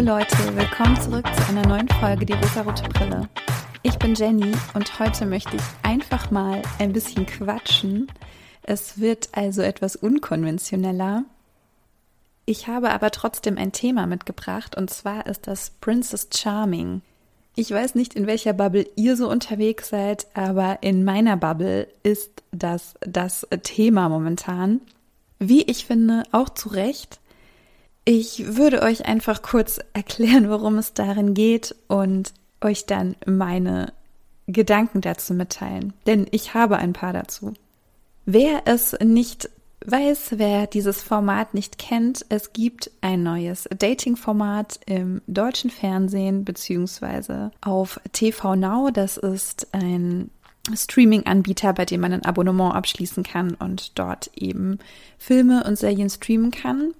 Hallo Leute, willkommen zurück zu einer neuen Folge Die rosarote Brille. Ich bin Jenny und heute möchte ich einfach mal ein bisschen quatschen. Es wird also etwas unkonventioneller. Ich habe aber trotzdem ein Thema mitgebracht und zwar ist das Princess Charming. Ich weiß nicht, in welcher Bubble ihr so unterwegs seid, aber in meiner Bubble ist das das Thema momentan. Wie ich finde, auch zu Recht. Ich würde euch einfach kurz erklären, worum es darin geht und euch dann meine Gedanken dazu mitteilen, denn ich habe ein paar dazu. Wer es nicht weiß, wer dieses Format nicht kennt, es gibt ein neues Dating-Format im deutschen Fernsehen beziehungsweise auf TV Now. Das ist ein Streaming-Anbieter, bei dem man ein Abonnement abschließen kann und dort eben Filme und Serien streamen kann.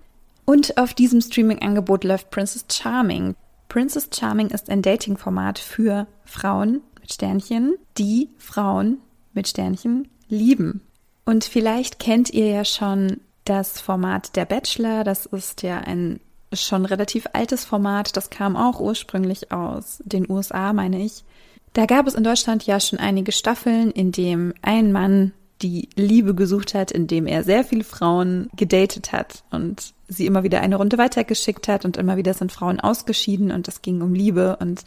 Und auf diesem Streaming-Angebot läuft Princess Charming. Princess Charming ist ein Dating-Format für Frauen mit Sternchen, die Frauen mit Sternchen lieben. Und vielleicht kennt ihr ja schon das Format Der Bachelor. Das ist ja ein schon relativ altes Format. Das kam auch ursprünglich aus den USA, meine ich. Da gab es in Deutschland ja schon einige Staffeln, in dem ein Mann die Liebe gesucht hat, indem er sehr viele Frauen gedatet hat und sie immer wieder eine Runde weitergeschickt hat und immer wieder sind Frauen ausgeschieden und es ging um Liebe und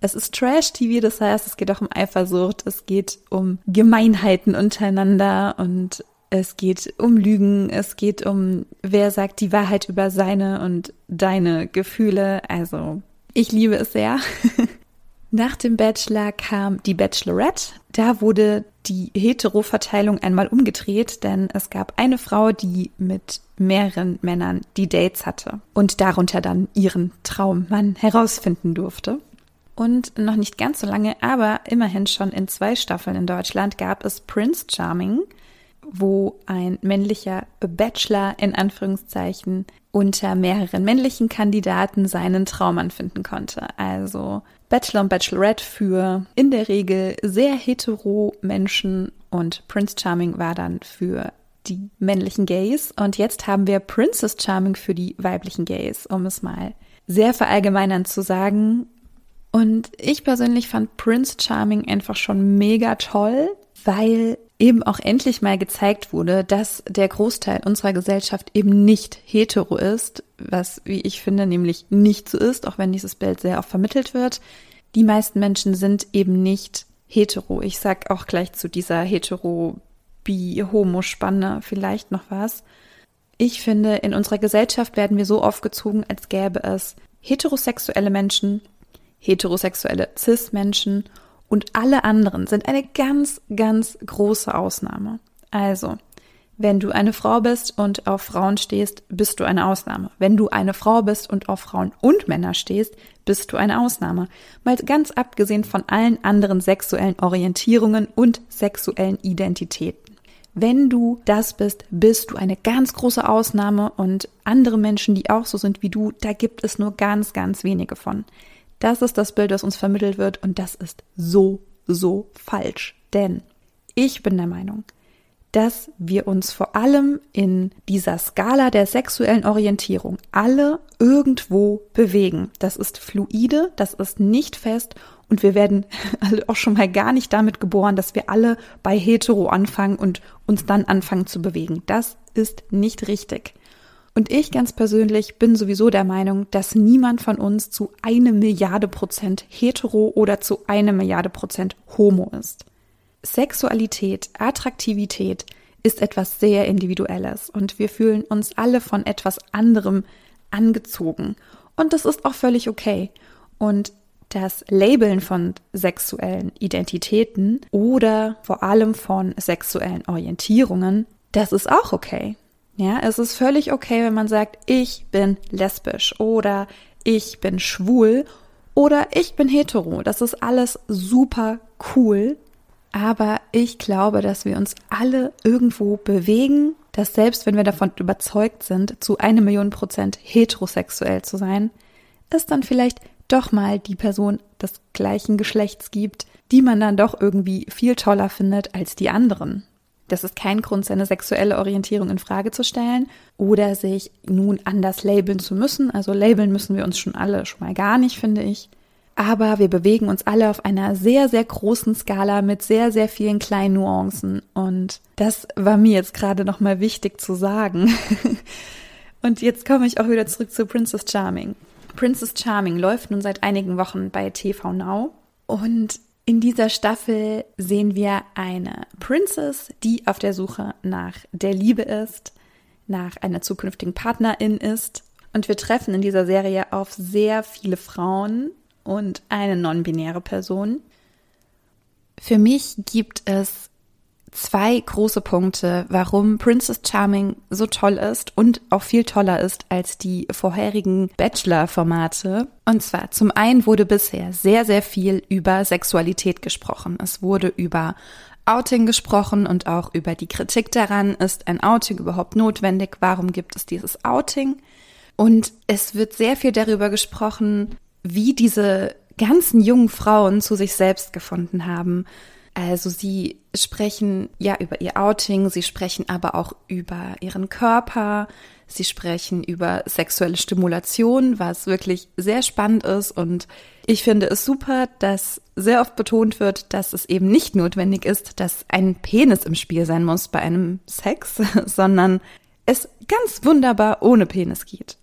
es ist Trash-TV, das heißt, es geht auch um Eifersucht, es geht um Gemeinheiten untereinander und es geht um Lügen, es geht um, wer sagt die Wahrheit über seine und deine Gefühle. Also, ich liebe es sehr. Nach dem Bachelor kam die Bachelorette. Da wurde die Hetero-Verteilung einmal umgedreht, denn es gab eine Frau, die mit mehreren Männern die Dates hatte und darunter dann ihren Traummann herausfinden durfte. Und noch nicht ganz so lange, aber immerhin schon in zwei Staffeln in Deutschland gab es Prince Charming, wo ein männlicher Bachelor in Anführungszeichen unter mehreren männlichen Kandidaten seinen Traummann finden konnte. Also Bachelor und Bachelorette für in der Regel sehr hetero Menschen und Prince Charming war dann für die männlichen Gays und jetzt haben wir Princess Charming für die weiblichen Gays, um es mal sehr verallgemeinern zu sagen. Und ich persönlich fand Prince Charming einfach schon mega toll, weil eben auch endlich mal gezeigt wurde, dass der Großteil unserer Gesellschaft eben nicht hetero ist, was, wie ich finde, nämlich nicht so ist, auch wenn dieses Bild sehr oft vermittelt wird. Die meisten Menschen sind eben nicht hetero. Ich sag auch gleich zu dieser hetero bi homo spanne vielleicht noch was. Ich finde, in unserer Gesellschaft werden wir so aufgezogen, als gäbe es heterosexuelle Menschen heterosexuelle Cis-Menschen und alle anderen sind eine ganz, ganz große Ausnahme. Also, wenn du eine Frau bist und auf Frauen stehst, bist du eine Ausnahme. Wenn du eine Frau bist und auf Frauen und Männer stehst, bist du eine Ausnahme. Mal ganz abgesehen von allen anderen sexuellen Orientierungen und sexuellen Identitäten. Wenn du das bist, bist du eine ganz große Ausnahme und andere Menschen, die auch so sind wie du, da gibt es nur ganz, ganz wenige von. Das ist das Bild, das uns vermittelt wird und das ist so, so falsch. Denn ich bin der Meinung, dass wir uns vor allem in dieser Skala der sexuellen Orientierung alle irgendwo bewegen. Das ist fluide, das ist nicht fest und wir werden auch schon mal gar nicht damit geboren, dass wir alle bei hetero anfangen und uns dann anfangen zu bewegen. Das ist nicht richtig. Und ich ganz persönlich bin sowieso der Meinung, dass niemand von uns zu eine Milliarde Prozent hetero oder zu eine Milliarde Prozent homo ist. Sexualität, Attraktivität ist etwas sehr Individuelles und wir fühlen uns alle von etwas anderem angezogen. Und das ist auch völlig okay. Und das Labeln von sexuellen Identitäten oder vor allem von sexuellen Orientierungen, das ist auch okay. Ja, es ist völlig okay, wenn man sagt, ich bin lesbisch oder ich bin schwul oder ich bin hetero. Das ist alles super cool. Aber ich glaube, dass wir uns alle irgendwo bewegen, dass selbst wenn wir davon überzeugt sind, zu eine Million Prozent heterosexuell zu sein, es dann vielleicht doch mal die Person des gleichen Geschlechts gibt, die man dann doch irgendwie viel toller findet als die anderen. Das ist kein Grund, seine sexuelle Orientierung in Frage zu stellen oder sich nun anders labeln zu müssen. Also labeln müssen wir uns schon alle schon mal gar nicht, finde ich. Aber wir bewegen uns alle auf einer sehr, sehr großen Skala mit sehr, sehr vielen kleinen Nuancen. Und das war mir jetzt gerade nochmal wichtig zu sagen. Und jetzt komme ich auch wieder zurück zu Princess Charming. Princess Charming läuft nun seit einigen Wochen bei TV Now. Und in dieser Staffel sehen wir eine Princess, die auf der Suche nach der Liebe ist, nach einer zukünftigen Partnerin ist. Und wir treffen in dieser Serie auf sehr viele Frauen und eine non-binäre Person. Für mich gibt es zwei große Punkte, warum Princess Charming so toll ist und auch viel toller ist als die vorherigen Bachelor-Formate. Und zwar zum einen wurde bisher sehr, sehr viel über Sexualität gesprochen. Es wurde über Outing gesprochen und auch über die Kritik daran, ist ein Outing überhaupt notwendig? Warum gibt es dieses Outing? Und es wird sehr viel darüber gesprochen, wie diese ganzen jungen Frauen zu sich selbst gefunden haben, also sie sprechen ja über ihr Outing, sie sprechen aber auch über ihren Körper, sie sprechen über sexuelle Stimulation, was wirklich sehr spannend ist und ich finde es super, dass sehr oft betont wird, dass es eben nicht notwendig ist, dass ein Penis im Spiel sein muss bei einem Sex, sondern es ganz wunderbar ohne Penis geht.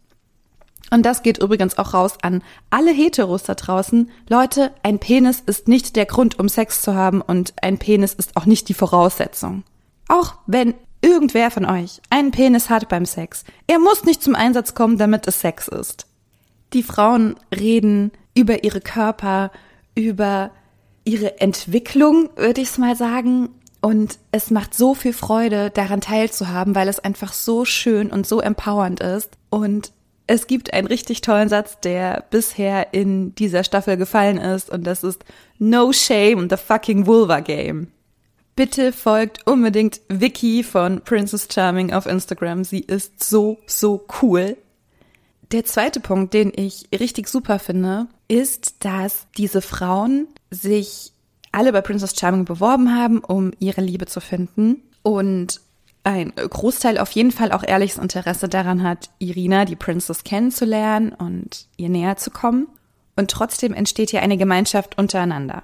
Und das geht übrigens auch raus an alle Heteros da draußen. Leute, ein Penis ist nicht der Grund, um Sex zu haben und ein Penis ist auch nicht die Voraussetzung. Auch wenn irgendwer von euch einen Penis hat beim Sex, er muss nicht zum Einsatz kommen, damit es Sex ist. Die Frauen reden über ihre Körper, über ihre Entwicklung, würde ich es mal sagen. Und es macht so viel Freude, daran teilzuhaben, weil es einfach so schön und so empowernd ist. Und es gibt einen richtig tollen Satz, der bisher in dieser Staffel gefallen ist und das ist No shame, the fucking vulva game. Bitte folgt unbedingt Vicky von Princess Charming auf Instagram. Sie ist so, so cool. Der zweite Punkt, den ich richtig super finde, ist, dass diese Frauen sich alle bei Princess Charming beworben haben, um ihre Liebe zu finden. Und ein Großteil auf jeden Fall auch ehrliches Interesse daran hat, Irina, die Princess, kennenzulernen und ihr näher zu kommen. Und trotzdem entsteht hier eine Gemeinschaft untereinander.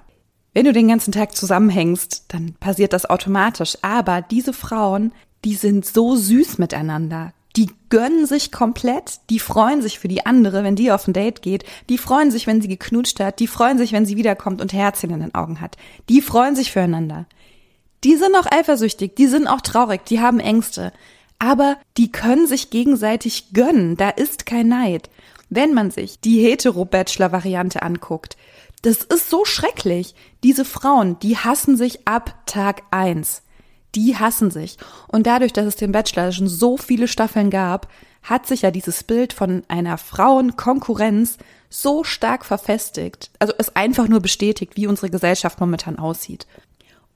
Wenn du den ganzen Tag zusammenhängst, dann passiert das automatisch. Aber diese Frauen, die sind so süß miteinander. Die gönnen sich komplett, die freuen sich für die andere, wenn die auf ein Date geht, die freuen sich, wenn sie geknutscht hat, die freuen sich, wenn sie wiederkommt und Herzchen in den Augen hat. Die freuen sich füreinander. Die sind auch eifersüchtig, die sind auch traurig, die haben Ängste. Aber die können sich gegenseitig gönnen, da ist kein Neid. Wenn man sich die Hetero-Bachelor-Variante anguckt, das ist so schrecklich. Diese Frauen, die hassen sich ab Tag eins. Die hassen sich. Und dadurch, dass es den Bachelor schon so viele Staffeln gab, hat sich ja dieses Bild von einer Frauenkonkurrenz so stark verfestigt. Also es einfach nur bestätigt, wie unsere Gesellschaft momentan aussieht.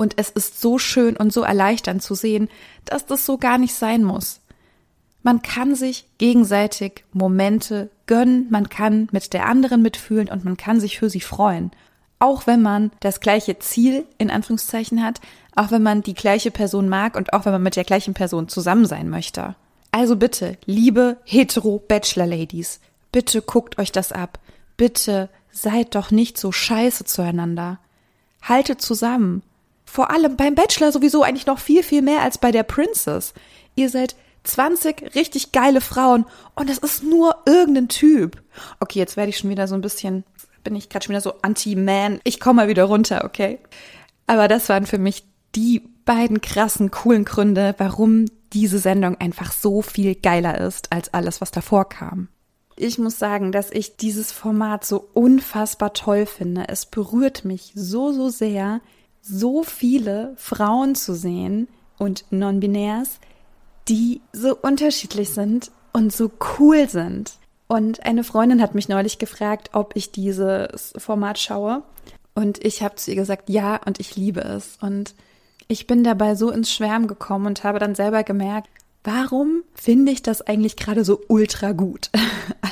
Und es ist so schön und so erleichternd zu sehen, dass das so gar nicht sein muss. Man kann sich gegenseitig Momente gönnen, man kann mit der anderen mitfühlen und man kann sich für sie freuen. Auch wenn man das gleiche Ziel in Anführungszeichen hat, auch wenn man die gleiche Person mag und auch wenn man mit der gleichen Person zusammen sein möchte. Also bitte, liebe hetero Bachelor Ladies, bitte guckt euch das ab. Bitte seid doch nicht so scheiße zueinander. Haltet zusammen vor allem beim Bachelor sowieso eigentlich noch viel, viel mehr als bei der Princess. Ihr seid 20 richtig geile Frauen und es ist nur irgendein Typ. Okay, jetzt werde ich schon wieder so ein bisschen, bin ich gerade schon wieder so anti-man. Ich komme mal wieder runter, okay? Aber das waren für mich die beiden krassen, coolen Gründe, warum diese Sendung einfach so viel geiler ist als alles, was davor kam. Ich muss sagen, dass ich dieses Format so unfassbar toll finde. Es berührt mich so, so sehr, so viele Frauen zu sehen und Non-Binärs, die so unterschiedlich sind und so cool sind. Und eine Freundin hat mich neulich gefragt, ob ich dieses Format schaue. Und ich habe zu ihr gesagt, ja, und ich liebe es. Und ich bin dabei so ins Schwärmen gekommen und habe dann selber gemerkt, warum finde ich das eigentlich gerade so ultra gut?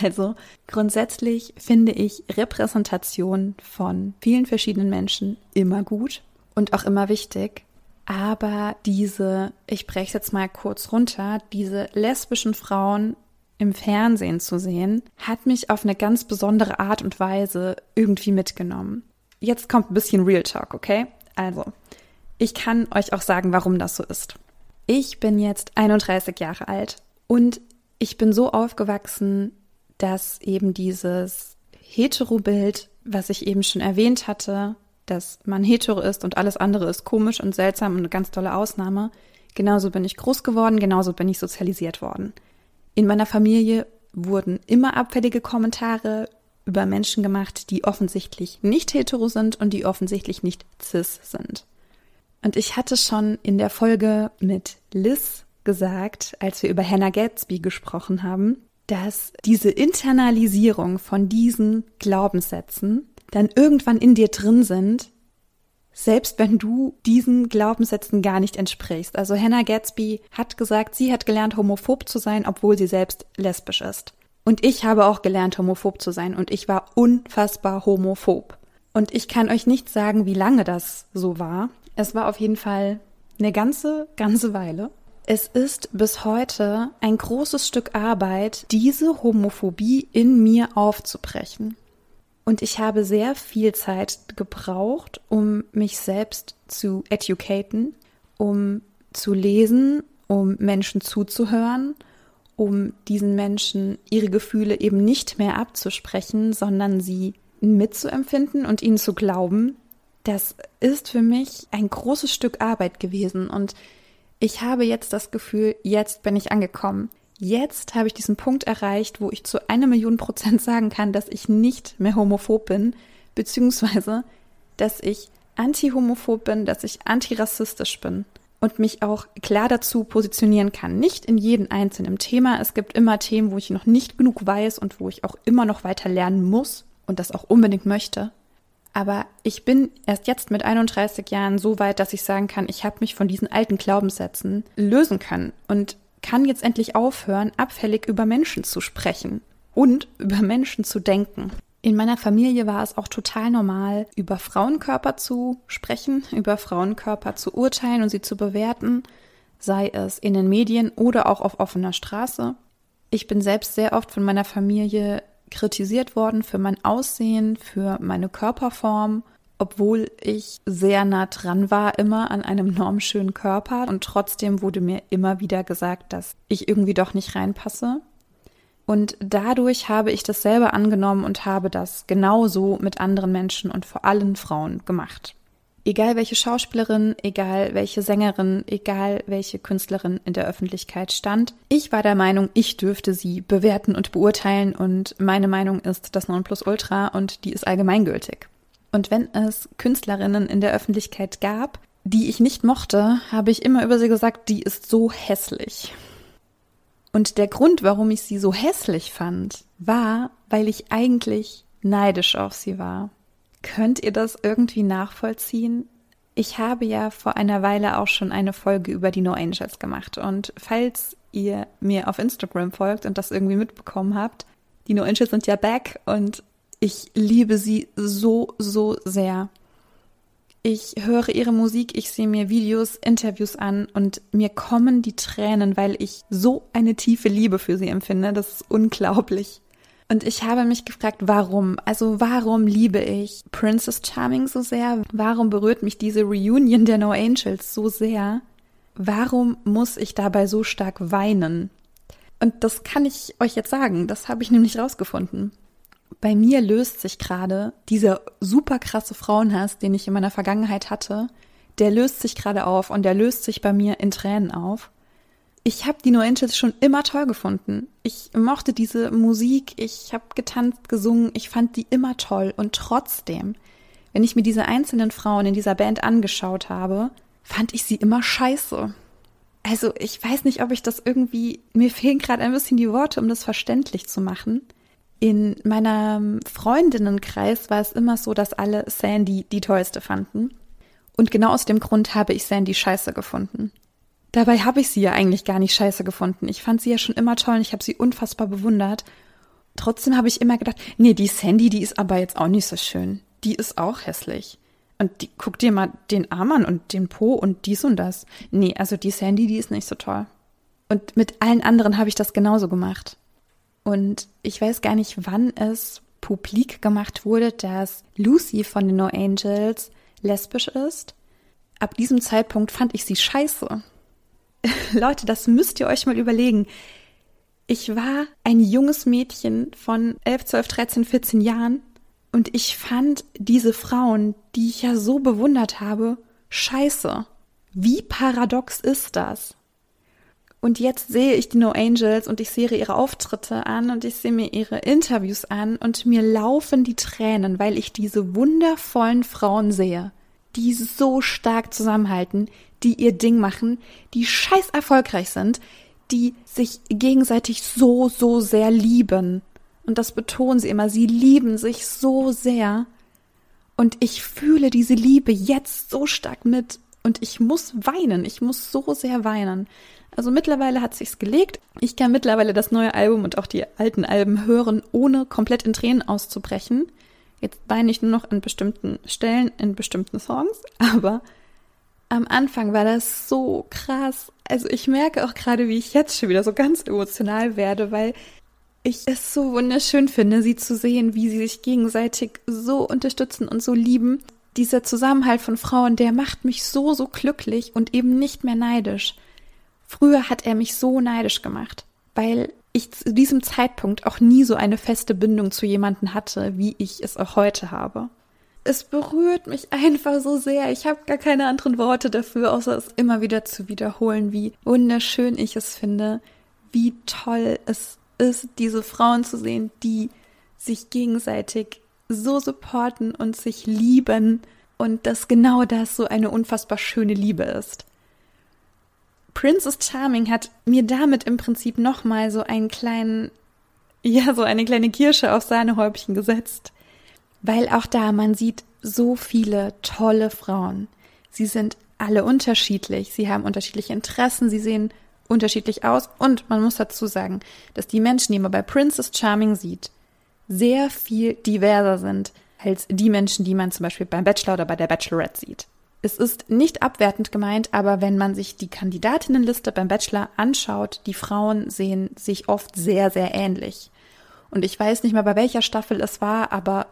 Also grundsätzlich finde ich Repräsentation von vielen verschiedenen Menschen immer gut und auch immer wichtig. Aber diese, ich breche jetzt mal kurz runter, diese lesbischen Frauen im Fernsehen zu sehen, hat mich auf eine ganz besondere Art und Weise irgendwie mitgenommen. Jetzt kommt ein bisschen Real Talk, okay? Also, ich kann euch auch sagen, warum das so ist. Ich bin jetzt 31 Jahre alt und ich bin so aufgewachsen, dass eben dieses Hetero-Bild, was ich eben schon erwähnt hatte, dass man hetero ist und alles andere ist komisch und seltsam und eine ganz tolle Ausnahme, genauso bin ich groß geworden, genauso bin ich sozialisiert worden. In meiner Familie wurden immer abfällige Kommentare über Menschen gemacht, die offensichtlich nicht hetero sind und die offensichtlich nicht cis sind. Und ich hatte schon in der Folge mit Liz gesagt, als wir über Hannah Gatsby gesprochen haben, dass diese Internalisierung von diesen Glaubenssätzen dann irgendwann in dir drin sind, selbst wenn du diesen Glaubenssätzen gar nicht entsprichst. Also Hannah Gatsby hat gesagt, sie hat gelernt, homophob zu sein, obwohl sie selbst lesbisch ist. Und ich habe auch gelernt, homophob zu sein und ich war unfassbar homophob. Und ich kann euch nicht sagen, wie lange das so war. Es war auf jeden Fall eine ganze, ganze Weile. Es ist bis heute ein großes Stück Arbeit, diese Homophobie in mir aufzubrechen. Und ich habe sehr viel Zeit gebraucht, um mich selbst zu educaten, um zu lesen, um Menschen zuzuhören, um diesen Menschen ihre Gefühle eben nicht mehr abzusprechen, sondern sie mitzuempfinden und ihnen zu glauben. Das ist für mich ein großes Stück Arbeit gewesen und ich habe jetzt das Gefühl, jetzt bin ich angekommen. Jetzt habe ich diesen Punkt erreicht, wo ich zu einer Million Prozent sagen kann, dass ich nicht mehr homophob bin, beziehungsweise, dass ich anti-homophob bin, dass ich antirassistisch bin und mich auch klar dazu positionieren kann. Nicht in jedem einzelnen Thema. Es gibt immer Themen, wo ich noch nicht genug weiß und wo ich auch immer noch weiter lernen muss und das auch unbedingt möchte. Aber ich bin erst jetzt mit 31 Jahren so weit, dass ich sagen kann, ich habe mich von diesen alten Glaubenssätzen lösen können und kann jetzt endlich aufhören, abfällig über Menschen zu sprechen und über Menschen zu denken. In meiner Familie war es auch total normal, über Frauenkörper zu sprechen, über Frauenkörper zu urteilen und sie zu bewerten, sei es in den Medien oder auch auf offener Straße. Ich bin selbst sehr oft von meiner Familie kritisiert worden für mein Aussehen, für meine Körperform, obwohl ich sehr nah dran war immer an einem normschönen Körper und trotzdem wurde mir immer wieder gesagt, dass ich irgendwie doch nicht reinpasse. Und dadurch habe ich das selber angenommen und habe das genauso mit anderen Menschen und vor allem Frauen gemacht. Egal welche Schauspielerin, egal welche Sängerin, egal welche Künstlerin in der Öffentlichkeit stand, ich war der Meinung, ich dürfte sie bewerten und beurteilen und meine Meinung ist das Nonplusultra und die ist allgemeingültig. Und wenn es Künstlerinnen in der Öffentlichkeit gab, die ich nicht mochte, habe ich immer über sie gesagt, die ist so hässlich. Und der Grund, warum ich sie so hässlich fand, war, weil ich eigentlich neidisch auf sie war. Könnt ihr das irgendwie nachvollziehen? Ich habe ja vor einer Weile auch schon eine Folge über die No Angels gemacht. Und falls ihr mir auf Instagram folgt und das irgendwie mitbekommen habt, die No Angels sind ja back und ich liebe sie so, so sehr. Ich höre ihre Musik, ich sehe mir Videos, Interviews an und mir kommen die Tränen, weil ich so eine tiefe Liebe für sie empfinde. Das ist unglaublich. Und ich habe mich gefragt, warum? Also warum liebe ich Princess Charming so sehr? Warum berührt mich diese Reunion der No Angels so sehr? Warum muss ich dabei so stark weinen? Und das kann ich euch jetzt sagen, das habe ich nämlich rausgefunden. Bei mir löst sich gerade dieser super krasse Frauenhass, den ich in meiner Vergangenheit hatte, der löst sich gerade auf und der löst sich bei mir in Tränen auf ich habe die No Angels schon immer toll gefunden. Ich mochte diese Musik, ich habe getanzt, gesungen, ich fand die immer toll. Und trotzdem, wenn ich mir diese einzelnen Frauen in dieser Band angeschaut habe, fand ich sie immer scheiße. Also ich weiß nicht, ob ich das irgendwie, mir fehlen gerade ein bisschen die Worte, um das verständlich zu machen. In meinem Freundinnenkreis war es immer so, dass alle Sandy die tollste fanden. Und genau aus dem Grund habe ich Sandy scheiße gefunden. Dabei habe ich sie ja eigentlich gar nicht scheiße gefunden. Ich fand sie ja schon immer toll und ich habe sie unfassbar bewundert. Trotzdem habe ich immer gedacht, nee, die Sandy, die ist aber jetzt auch nicht so schön. Die ist auch hässlich. und die, guck dir mal den Arm an und den Po und dies und das. Nee, also die Sandy, die ist nicht so toll. Und mit allen anderen habe ich das genauso gemacht. Und ich weiß gar nicht, wann es publik gemacht wurde, dass Lucy von den No Angels lesbisch ist. Ab diesem Zeitpunkt fand ich sie scheiße. Leute, das müsst ihr euch mal überlegen. Ich war ein junges Mädchen von 11, 12, 13, 14 Jahren und ich fand diese Frauen, die ich ja so bewundert habe, scheiße. Wie paradox ist das? Und jetzt sehe ich die No Angels und ich sehe ihre Auftritte an und ich sehe mir ihre Interviews an und mir laufen die Tränen, weil ich diese wundervollen Frauen sehe, die so stark zusammenhalten, die ihr Ding machen, die scheiß erfolgreich sind, die sich gegenseitig so, so sehr lieben. Und das betonen sie immer, sie lieben sich so sehr. Und ich fühle diese Liebe jetzt so stark mit und ich muss weinen, ich muss so sehr weinen. Also mittlerweile hat sich's gelegt. Ich kann mittlerweile das neue Album und auch die alten Alben hören, ohne komplett in Tränen auszubrechen. Jetzt weine ich nur noch an bestimmten Stellen, in bestimmten Songs, aber am Anfang war das so krass. Also ich merke auch gerade, wie ich jetzt schon wieder so ganz emotional werde, weil ich es so wunderschön finde, sie zu sehen, wie sie sich gegenseitig so unterstützen und so lieben. Dieser Zusammenhalt von Frauen, der macht mich so, so glücklich und eben nicht mehr neidisch. Früher hat er mich so neidisch gemacht, weil ich zu diesem Zeitpunkt auch nie so eine feste Bindung zu jemanden hatte, wie ich es auch heute habe. Es berührt mich einfach so sehr. Ich habe gar keine anderen Worte dafür, außer es immer wieder zu wiederholen, wie wunderschön ich es finde, wie toll es ist, diese Frauen zu sehen, die sich gegenseitig so supporten und sich lieben und dass genau das so eine unfassbar schöne Liebe ist. Princess Charming hat mir damit im Prinzip nochmal so einen kleinen, ja, so eine kleine Kirsche auf Sahnehäubchen gesetzt. Weil auch da man sieht so viele tolle Frauen. Sie sind alle unterschiedlich, sie haben unterschiedliche Interessen, sie sehen unterschiedlich aus und man muss dazu sagen, dass die Menschen, die man bei Princess Charming sieht, sehr viel diverser sind als die Menschen, die man zum Beispiel beim Bachelor oder bei der Bachelorette sieht. Es ist nicht abwertend gemeint, aber wenn man sich die Kandidatinnenliste beim Bachelor anschaut, die Frauen sehen sich oft sehr, sehr ähnlich. Und ich weiß nicht mehr, bei welcher Staffel es war, aber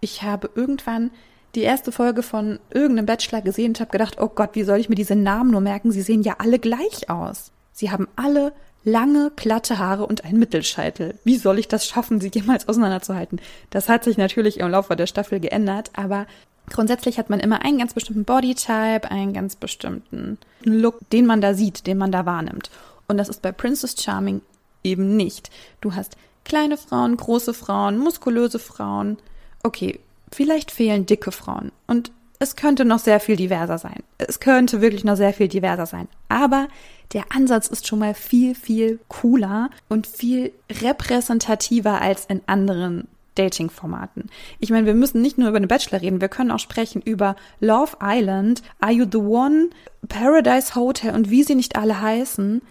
ich habe irgendwann die erste Folge von irgendeinem Bachelor gesehen und habe gedacht, oh Gott, wie soll ich mir diese Namen nur merken? Sie sehen ja alle gleich aus. Sie haben alle lange, glatte Haare und einen Mittelscheitel. Wie soll ich das schaffen, sie jemals auseinanderzuhalten? Das hat sich natürlich im Laufe der Staffel geändert, aber Grundsätzlich hat man immer einen ganz bestimmten Bodytype, einen ganz bestimmten Look, den man da sieht, den man da wahrnimmt. Und das ist bei Princess Charming eben nicht. Du hast kleine Frauen, große Frauen, muskulöse Frauen. Okay, vielleicht fehlen dicke Frauen. Und es könnte noch sehr viel diverser sein. Es könnte wirklich noch sehr viel diverser sein. Aber der Ansatz ist schon mal viel, viel cooler und viel repräsentativer als in anderen Dating-Formaten. Ich meine, wir müssen nicht nur über den Bachelor reden, wir können auch sprechen über Love Island, Are You the One, Paradise Hotel und wie sie nicht alle heißen.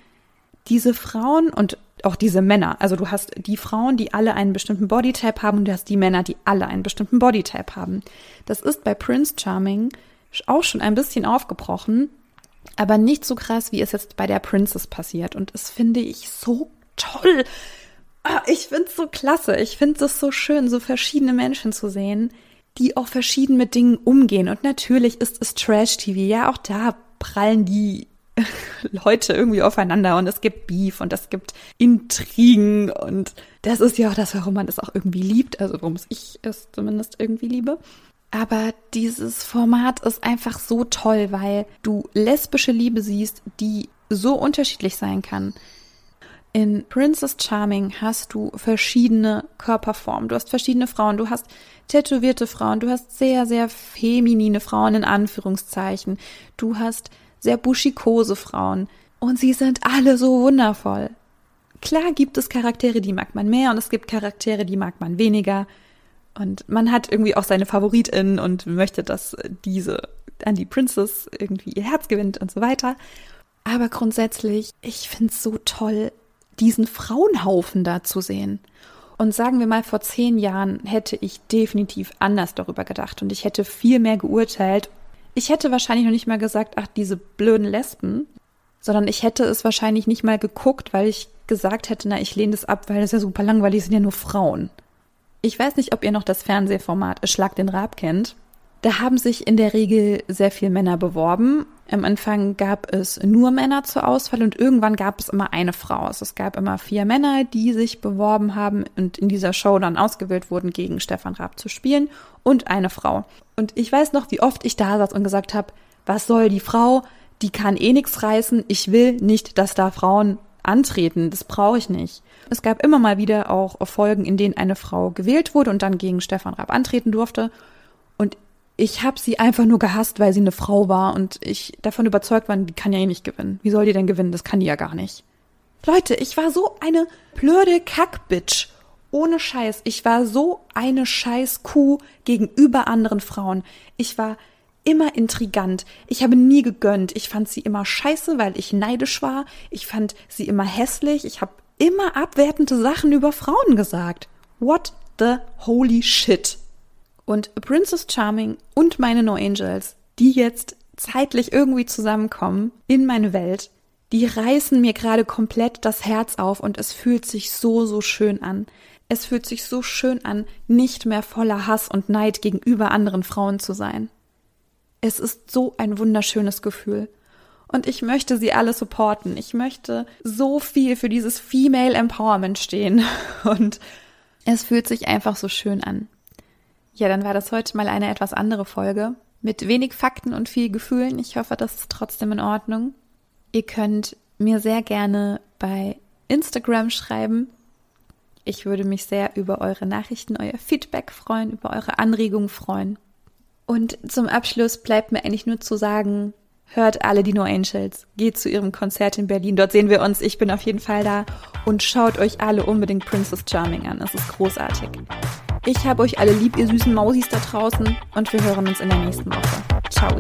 Diese Frauen und auch diese Männer, also du hast die Frauen, die alle einen bestimmten Bodytype haben und du hast die Männer, die alle einen bestimmten Bodytype haben. Das ist bei Prince Charming auch schon ein bisschen aufgebrochen, aber nicht so krass, wie es jetzt bei der Princess passiert. Und das finde ich so toll, ich finde es so klasse. Ich finde es so schön, so verschiedene Menschen zu sehen, die auch verschieden mit Dingen umgehen. Und natürlich ist es Trash-TV. Ja, auch da prallen die Leute irgendwie aufeinander und es gibt Beef und es gibt Intrigen und das ist ja auch das, warum man es auch irgendwie liebt, also warum ich es zumindest irgendwie liebe. Aber dieses Format ist einfach so toll, weil du lesbische Liebe siehst, die so unterschiedlich sein kann. In Princess Charming hast du verschiedene Körperformen. Du hast verschiedene Frauen. Du hast tätowierte Frauen. Du hast sehr, sehr feminine Frauen in Anführungszeichen. Du hast sehr buschikose Frauen. Und sie sind alle so wundervoll. Klar gibt es Charaktere, die mag man mehr und es gibt Charaktere, die mag man weniger. Und man hat irgendwie auch seine FavoritInnen und möchte, dass diese an die Princess irgendwie ihr Herz gewinnt und so weiter. Aber grundsätzlich, ich finde es so toll, diesen Frauenhaufen da zu sehen. Und sagen wir mal, vor zehn Jahren hätte ich definitiv anders darüber gedacht und ich hätte viel mehr geurteilt. Ich hätte wahrscheinlich noch nicht mal gesagt, ach, diese blöden Lesben, sondern ich hätte es wahrscheinlich nicht mal geguckt, weil ich gesagt hätte, na, ich lehne das ab, weil das ja super langweilig sind ja nur Frauen. Ich weiß nicht, ob ihr noch das Fernsehformat Schlag den Rab kennt. Da haben sich in der Regel sehr viele Männer beworben. Am Anfang gab es nur Männer zur Auswahl und irgendwann gab es immer eine Frau. Also es gab immer vier Männer, die sich beworben haben und in dieser Show dann ausgewählt wurden, gegen Stefan Raab zu spielen und eine Frau. Und ich weiß noch, wie oft ich da saß und gesagt habe, was soll die Frau? Die kann eh nichts reißen. Ich will nicht, dass da Frauen antreten. Das brauche ich nicht. Es gab immer mal wieder auch Folgen, in denen eine Frau gewählt wurde und dann gegen Stefan Raab antreten durfte. Und ich habe sie einfach nur gehasst, weil sie eine Frau war und ich davon überzeugt war, die kann ja eh nicht gewinnen. Wie soll die denn gewinnen? Das kann die ja gar nicht. Leute, ich war so eine blöde Kackbitch. Ohne Scheiß. Ich war so eine Scheißkuh gegenüber anderen Frauen. Ich war immer intrigant. Ich habe nie gegönnt. Ich fand sie immer scheiße, weil ich neidisch war. Ich fand sie immer hässlich. Ich habe immer abwertende Sachen über Frauen gesagt. What the holy shit? Und Princess Charming und meine No Angels, die jetzt zeitlich irgendwie zusammenkommen in meine Welt, die reißen mir gerade komplett das Herz auf und es fühlt sich so, so schön an. Es fühlt sich so schön an, nicht mehr voller Hass und Neid gegenüber anderen Frauen zu sein. Es ist so ein wunderschönes Gefühl. Und ich möchte sie alle supporten. Ich möchte so viel für dieses Female Empowerment stehen. Und es fühlt sich einfach so schön an. Ja, dann war das heute mal eine etwas andere Folge mit wenig Fakten und viel Gefühlen. Ich hoffe, das ist trotzdem in Ordnung. Ihr könnt mir sehr gerne bei Instagram schreiben. Ich würde mich sehr über eure Nachrichten, euer Feedback freuen, über eure Anregungen freuen. Und zum Abschluss bleibt mir eigentlich nur zu sagen, hört alle die No Angels, geht zu ihrem Konzert in Berlin, dort sehen wir uns, ich bin auf jeden Fall da und schaut euch alle unbedingt Princess Charming an, es ist großartig. Ich habe euch alle lieb, ihr süßen Mausis da draußen und wir hören uns in der nächsten Woche. Ciao.